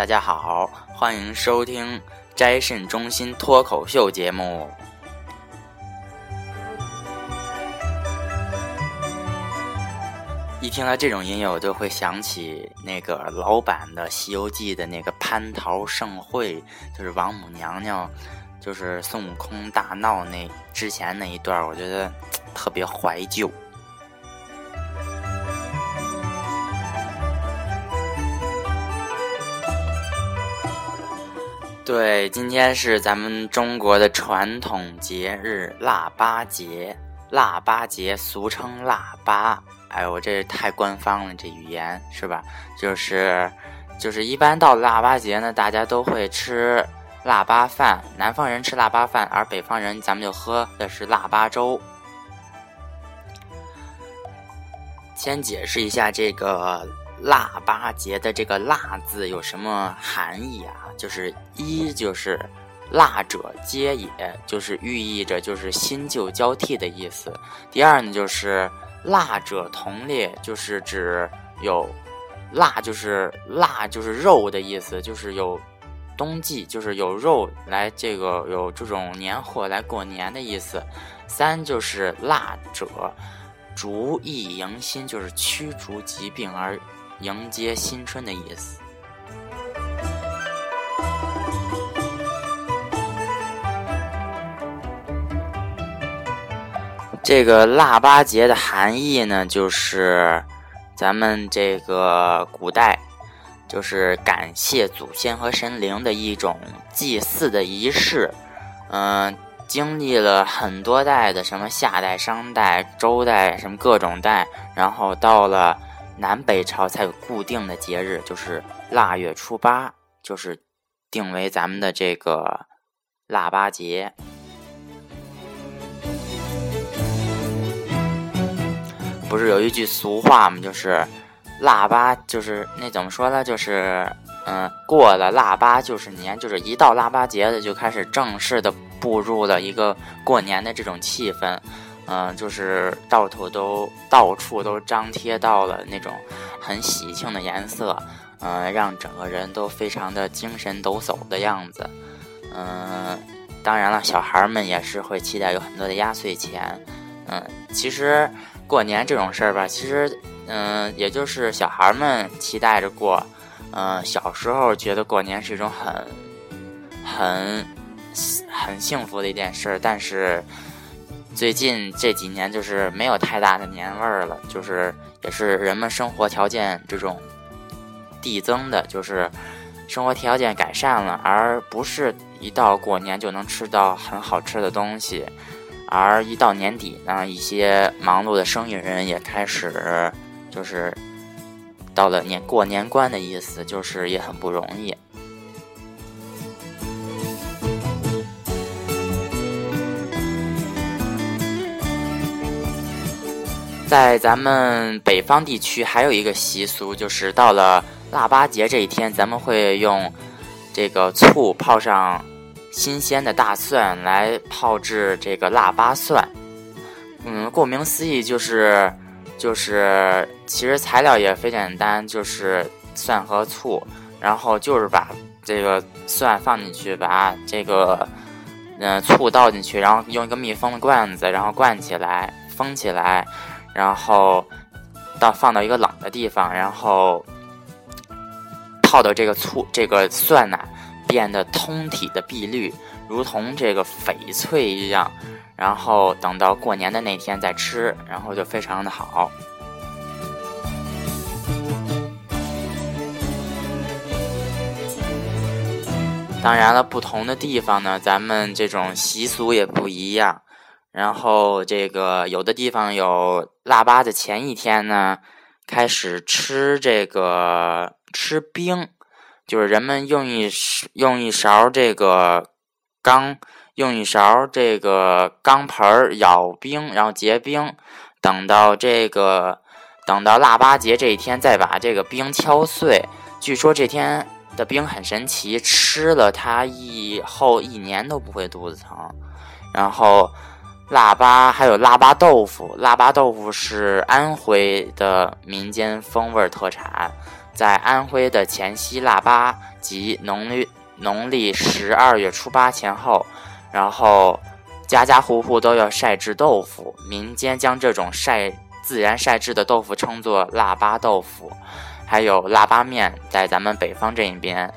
大家好，欢迎收听斋肾中心脱口秀节目。一听到这种音乐，我就会想起那个老版的《西游记》的那个蟠桃盛会，就是王母娘娘，就是孙悟空大闹那之前那一段，我觉得特别怀旧。对，今天是咱们中国的传统节日腊八节，腊八节俗称腊八。哎呦，我这太官方了，这语言是吧？就是，就是一般到腊八节呢，大家都会吃腊八饭。南方人吃腊八饭，而北方人咱们就喝的是腊八粥。先解释一下这个。腊八节的这个“腊”字有什么含义啊？就是一就是腊者皆也，就是寓意着就是新旧交替的意思。第二呢，就是腊者同列，就是指有腊，就是腊就是肉的意思，就是有冬季，就是有肉来这个有这种年货来过年的意思。三就是腊者逐疫迎新，就是驱逐疾病而。迎接新春的意思。这个腊八节的含义呢，就是咱们这个古代就是感谢祖先和神灵的一种祭祀的仪式。嗯，经历了很多代的什么夏代、商代、周代，什么各种代，然后到了。南北朝才有固定的节日，就是腊月初八，就是定为咱们的这个腊八节。不是有一句俗话吗？就是腊八，就是那怎么说呢？就是嗯，过了腊八就是年，就是一到腊八节的就开始正式的步入了一个过年的这种气氛。嗯，就是到处都到处都张贴到了那种很喜庆的颜色，嗯，让整个人都非常的精神抖擞的样子。嗯，当然了，小孩们也是会期待有很多的压岁钱。嗯，其实过年这种事儿吧，其实嗯，也就是小孩们期待着过。嗯，小时候觉得过年是一种很很很幸福的一件事，但是。最近这几年就是没有太大的年味儿了，就是也是人们生活条件这种递增的，就是生活条件改善了，而不是一到过年就能吃到很好吃的东西，而一到年底呢，一些忙碌的生意人也开始就是到了年过年关的意思，就是也很不容易。在咱们北方地区，还有一个习俗，就是到了腊八节这一天，咱们会用这个醋泡上新鲜的大蒜来泡制这个腊八蒜。嗯，顾名思义，就是就是其实材料也非常简单，就是蒜和醋，然后就是把这个蒜放进去，把这个嗯醋倒进去，然后用一个密封的罐子，然后灌起来，封起来。然后到放到一个冷的地方，然后泡的这个醋，这个蒜呐变得通体的碧绿，如同这个翡翠一样。然后等到过年的那天再吃，然后就非常的好。当然了，不同的地方呢，咱们这种习俗也不一样。然后这个有的地方有腊八的前一天呢，开始吃这个吃冰，就是人们用一用一勺这个钢，用一勺这个钢盆儿舀冰，然后结冰，等到这个等到腊八节这一天再把这个冰敲碎。据说这天的冰很神奇，吃了它以后一年都不会肚子疼，然后。腊八还有腊八豆腐，腊八豆腐是安徽的民间风味特产，在安徽的前夕腊八及农历农历十二月初八前后，然后家家户户都要晒制豆腐，民间将这种晒自然晒制的豆腐称作腊八豆腐。还有腊八面，在咱们北方这一边，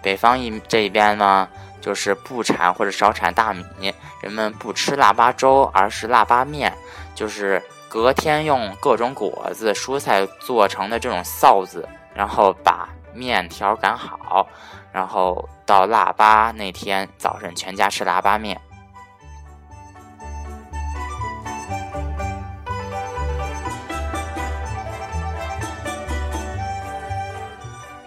北方一这一边呢，就是不产或者少产大米，人们不吃腊八粥，而是腊八面，就是隔天用各种果子、蔬菜做成的这种臊子。然后把面条擀好，然后到腊八那天早晨，全家吃腊八面。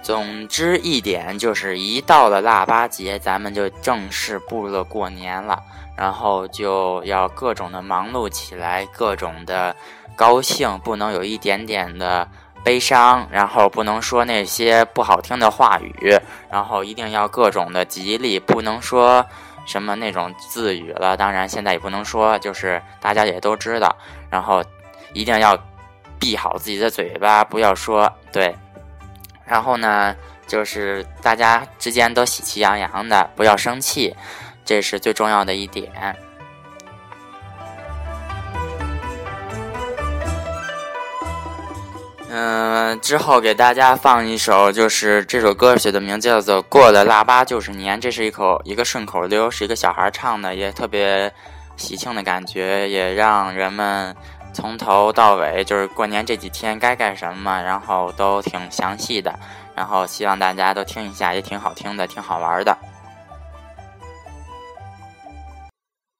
总之一点就是，一到了腊八节，咱们就正式步入了过年了，然后就要各种的忙碌起来，各种的高兴，不能有一点点的。悲伤，然后不能说那些不好听的话语，然后一定要各种的吉利，不能说什么那种字语了。当然，现在也不能说，就是大家也都知道。然后一定要闭好自己的嘴巴，不要说对。然后呢，就是大家之间都喜气洋洋的，不要生气，这是最重要的一点。嗯，之后给大家放一首，就是这首歌曲的名字叫做《过了腊八就是年》，这是一口一个顺口溜，是一个小孩唱的，也特别喜庆的感觉，也让人们从头到尾就是过年这几天该干什么然后都挺详细的然后希望大家都听一下也挺好听的挺好玩的。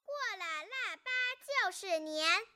过了腊八就是年。